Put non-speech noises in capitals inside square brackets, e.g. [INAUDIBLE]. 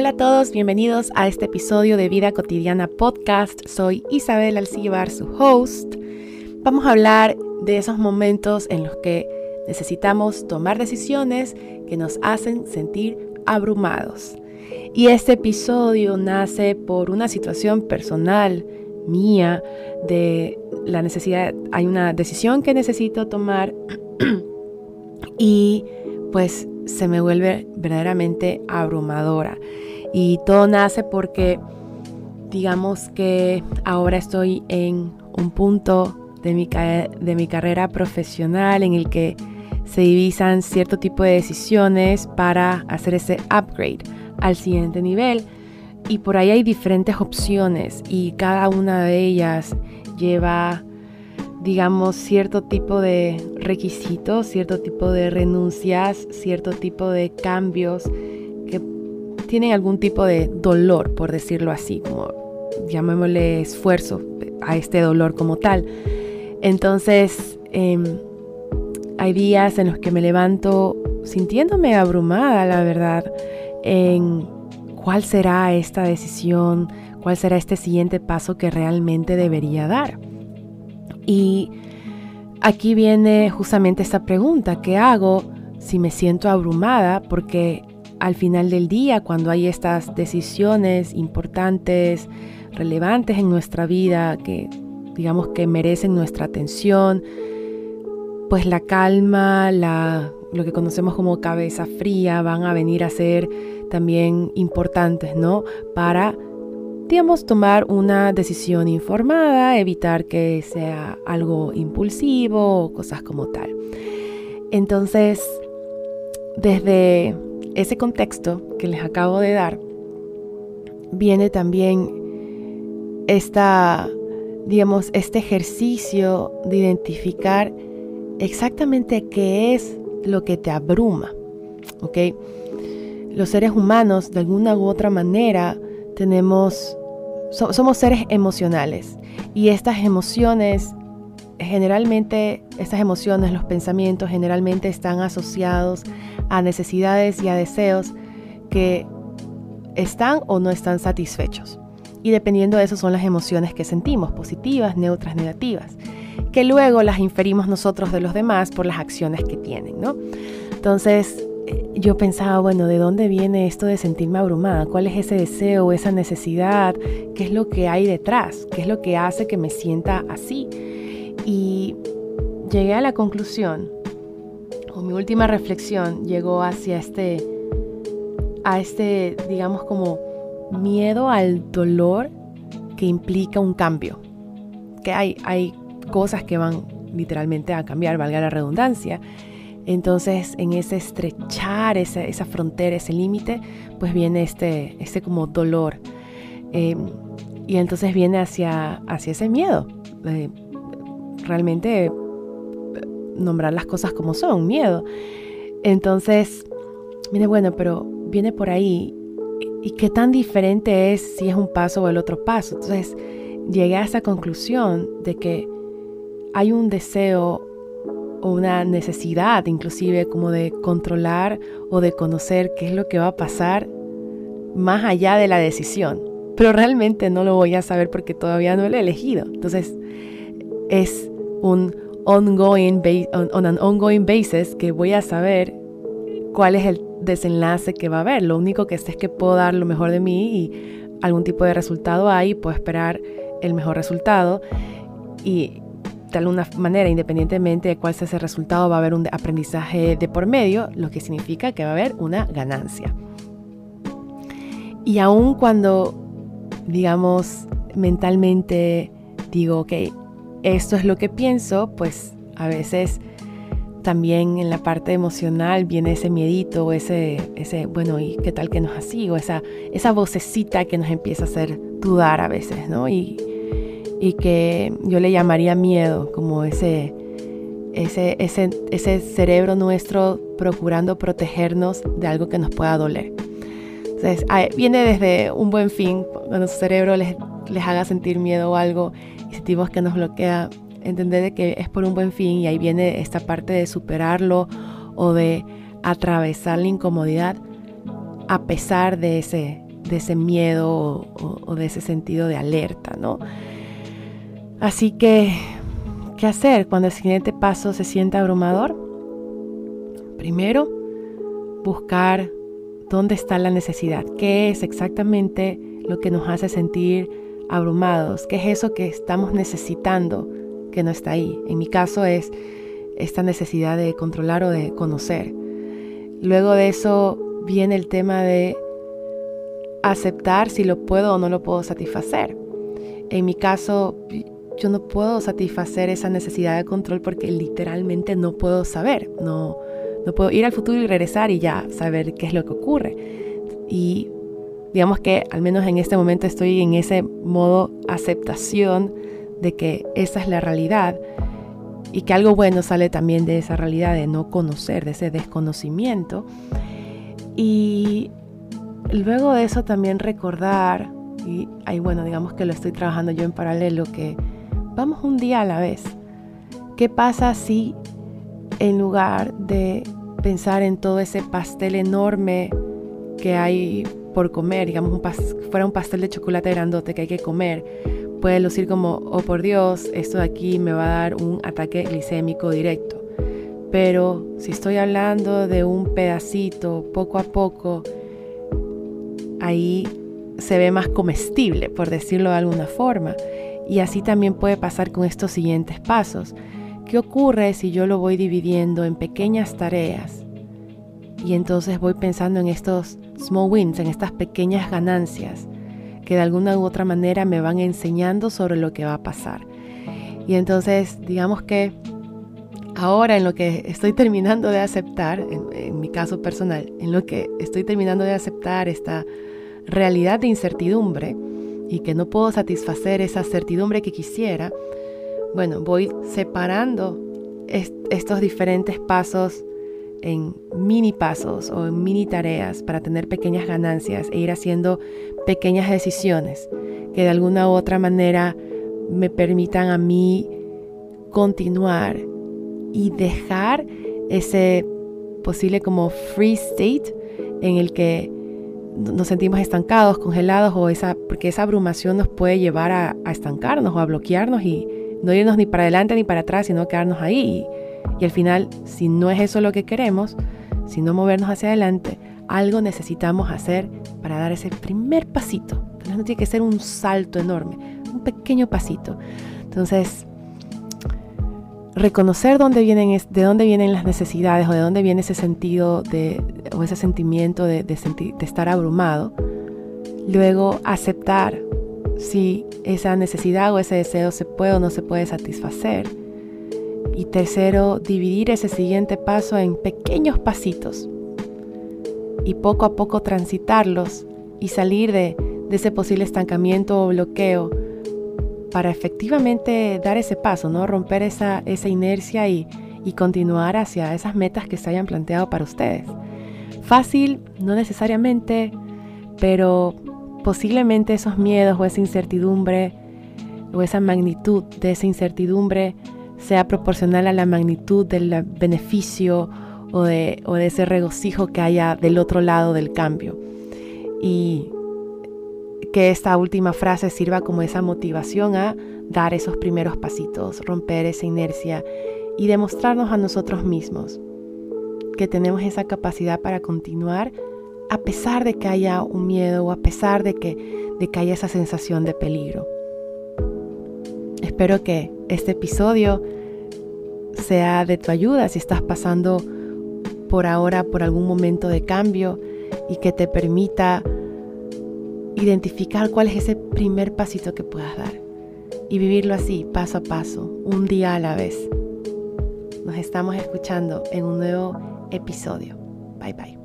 Hola a todos, bienvenidos a este episodio de Vida Cotidiana Podcast. Soy Isabel Alcíbar, su host. Vamos a hablar de esos momentos en los que necesitamos tomar decisiones que nos hacen sentir abrumados. Y este episodio nace por una situación personal mía de la necesidad, hay una decisión que necesito tomar [CLEARS THROAT] y pues se me vuelve verdaderamente abrumadora. Y todo nace porque digamos que ahora estoy en un punto de mi, de mi carrera profesional en el que se divisan cierto tipo de decisiones para hacer ese upgrade al siguiente nivel. Y por ahí hay diferentes opciones y cada una de ellas lleva digamos, cierto tipo de requisitos, cierto tipo de renuncias, cierto tipo de cambios tienen algún tipo de dolor, por decirlo así, como llamémosle esfuerzo a este dolor como tal. Entonces, em, hay días en los que me levanto sintiéndome abrumada, la verdad, en cuál será esta decisión, cuál será este siguiente paso que realmente debería dar. Y aquí viene justamente esta pregunta, ¿qué hago si me siento abrumada? Porque al final del día, cuando hay estas decisiones importantes, relevantes en nuestra vida, que digamos que merecen nuestra atención, pues la calma, lo que conocemos como cabeza fría, van a venir a ser también importantes, ¿no? Para digamos, tomar una decisión informada, evitar que sea algo impulsivo o cosas como tal. Entonces, desde ese contexto que les acabo de dar, viene también esta, digamos, este ejercicio de identificar exactamente qué es lo que te abruma, ¿ok? Los seres humanos, de alguna u otra manera, tenemos somos seres emocionales y estas emociones, generalmente, estas emociones, los pensamientos generalmente están asociados a necesidades y a deseos que están o no están satisfechos. Y dependiendo de eso son las emociones que sentimos, positivas, neutras, negativas, que luego las inferimos nosotros de los demás por las acciones que tienen, ¿no? Entonces, yo pensaba, bueno, ¿de dónde viene esto de sentirme abrumada? ¿Cuál es ese deseo, esa necesidad? ¿Qué es lo que hay detrás? ¿Qué es lo que hace que me sienta así? Y llegué a la conclusión, o mi última reflexión llegó hacia este, a este, digamos, como miedo al dolor que implica un cambio. Que hay, hay cosas que van literalmente a cambiar, valga la redundancia entonces, en ese estrechar esa, frontera, ese límite, pues viene este, este como dolor. Eh, y entonces viene hacia, hacia ese miedo. Realmente eh, nombrar las cosas como son, miedo. Entonces, viene bueno, pero viene por ahí. ¿Y qué tan diferente es si es un paso o el otro paso? Entonces, llegué a esa conclusión de que hay un deseo o una necesidad inclusive como de controlar o de conocer qué es lo que va a pasar más allá de la decisión. Pero realmente no lo voy a saber porque todavía no lo he elegido. Entonces es un ongoing, on, an ongoing basis que voy a saber cuál es el desenlace que va a haber. Lo único que sé es que puedo dar lo mejor de mí y algún tipo de resultado hay, puedo esperar el mejor resultado. Y de alguna manera, independientemente de cuál sea ese resultado, va a haber un aprendizaje de por medio, lo que significa que va a haber una ganancia. Y aun cuando, digamos, mentalmente digo, ok, esto es lo que pienso, pues a veces también en la parte emocional viene ese miedito, ese, ese bueno, ¿y qué tal que no es así? O esa, esa vocecita que nos empieza a hacer dudar a veces, ¿no? Y, y que yo le llamaría miedo, como ese, ese, ese, ese cerebro nuestro procurando protegernos de algo que nos pueda doler. Entonces, viene desde un buen fin, cuando su cerebro les, les haga sentir miedo o algo y sentimos que nos bloquea, entender de que es por un buen fin y ahí viene esta parte de superarlo o de atravesar la incomodidad a pesar de ese, de ese miedo o, o de ese sentido de alerta, ¿no? Así que, ¿qué hacer cuando el siguiente paso se siente abrumador? Primero, buscar dónde está la necesidad, qué es exactamente lo que nos hace sentir abrumados, qué es eso que estamos necesitando que no está ahí. En mi caso es esta necesidad de controlar o de conocer. Luego de eso viene el tema de aceptar si lo puedo o no lo puedo satisfacer. En mi caso, yo no puedo satisfacer esa necesidad de control porque literalmente no puedo saber, no, no puedo ir al futuro y regresar y ya saber qué es lo que ocurre. Y digamos que al menos en este momento estoy en ese modo aceptación de que esa es la realidad y que algo bueno sale también de esa realidad de no conocer, de ese desconocimiento. Y luego de eso también recordar, y ahí bueno, digamos que lo estoy trabajando yo en paralelo, que vamos un día a la vez. ¿Qué pasa si en lugar de pensar en todo ese pastel enorme que hay por comer, digamos, un fuera un pastel de chocolate grandote que hay que comer, puede lucir como, oh por Dios, esto de aquí me va a dar un ataque glicémico directo. Pero si estoy hablando de un pedacito, poco a poco, ahí se ve más comestible, por decirlo de alguna forma. Y así también puede pasar con estos siguientes pasos. ¿Qué ocurre si yo lo voy dividiendo en pequeñas tareas? Y entonces voy pensando en estos small wins, en estas pequeñas ganancias que de alguna u otra manera me van enseñando sobre lo que va a pasar. Y entonces, digamos que ahora en lo que estoy terminando de aceptar, en, mi caso personal, en lo que estoy terminando de aceptar esta realidad de incertidumbre, y que no puedo satisfacer esa certidumbre que quisiera, bueno, voy separando estos diferentes pasos en mini pasos o en mini tareas para tener pequeñas ganancias e ir haciendo pequeñas decisiones que de alguna u otra manera me permitan a mí continuar y dejar ese posible como free state en el que nos sentimos estancados, congelados, o esa, porque esa abrumación nos puede llevar a, estancarnos o a bloquearnos y no irnos ni para adelante ni para atrás, sino quedarnos ahí. Al final, si no es eso lo que queremos, si no movernos hacia adelante, algo necesitamos hacer para dar ese primer pasito. no tiene que ser un salto enorme, un pequeño pasito. Entonces, reconocer dónde vienen, de dónde vienen las necesidades o de dónde viene ese sentido de, o ese sentimiento de, de, de estar abrumado. Luego aceptar si esa necesidad o ese deseo se puede o no se puede satisfacer. Y tercero, dividir ese siguiente paso en pequeños pasitos y poco a poco transitarlos y salir de, ese posible estancamiento o bloqueo para efectivamente dar ese paso, ¿no? Romper esa, esa inercia y, y continuar hacia esas metas que se hayan planteado para ustedes. Fácil, no necesariamente, pero posiblemente esos miedos o esa incertidumbre o esa magnitud de esa incertidumbre sea proporcional a la magnitud del beneficio o de, ese regocijo que haya del otro lado del cambio. Y que esta última frase sirva como esa motivación a dar esos primeros pasitos, romper esa inercia y demostrarnos a nosotros mismos que tenemos esa capacidad para continuar a pesar de que haya un miedo o a pesar de que, de que haya esa sensación de peligro. Espero que este episodio sea de tu ayuda si estás pasando por ahora por algún momento de cambio y que te permita identificar cuál es ese primer pasito que puedas dar y vivirlo así, paso a paso, un día a la vez. Nos estamos escuchando en un nuevo episodio. Bye bye.